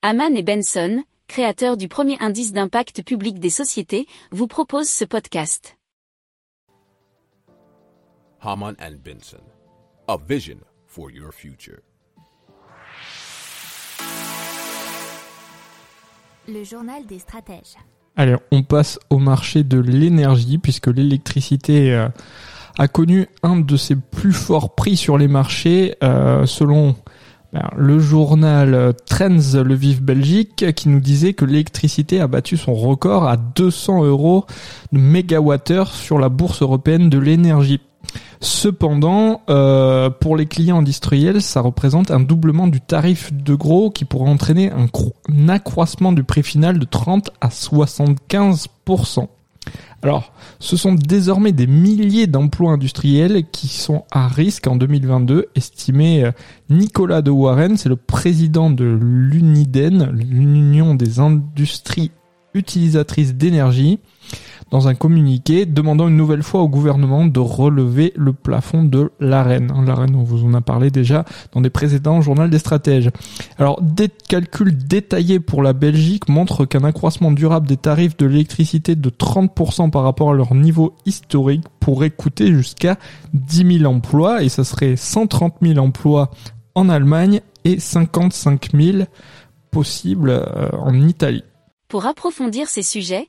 Haman et Benson, créateurs du premier indice d'impact public des sociétés, vous proposent ce podcast. Haman and Benson, a vision for your future. Le journal des stratèges. Allez, on passe au marché de l'énergie puisque l'électricité euh, a connu un de ses plus forts prix sur les marchés euh, selon le journal euh, Trends Le Vif Belgique qui nous disait que l'électricité a battu son record à 200 euros de mégawattheure sur la bourse européenne de l'énergie. Cependant, euh, pour les clients industriels, ça représente un doublement du tarif de gros qui pourrait entraîner un, un accroissement du prix final de 30 à 75%. Alors, ce sont désormais des milliers d'emplois industriels qui sont à risque en 2022, estimé euh, Nicolas de Warren, c'est le président de l'UNIDEN, l'Union des industries utilisatrices d'énergie dans un communiqué demandant une nouvelle fois au gouvernement de relever le plafond de l'AREN. L'AREN, on vous en a parlé déjà dans des précédents journaux des stratèges. Alors, des calculs détaillés pour la Belgique montrent qu'un accroissement durable des tarifs de l'électricité de 30% par rapport à leur niveau historique pourrait coûter jusqu'à 10 000 emplois et ça serait 130 000 emplois en Allemagne et 55 000 possibles euh, en Italie. Pour approfondir ces sujets,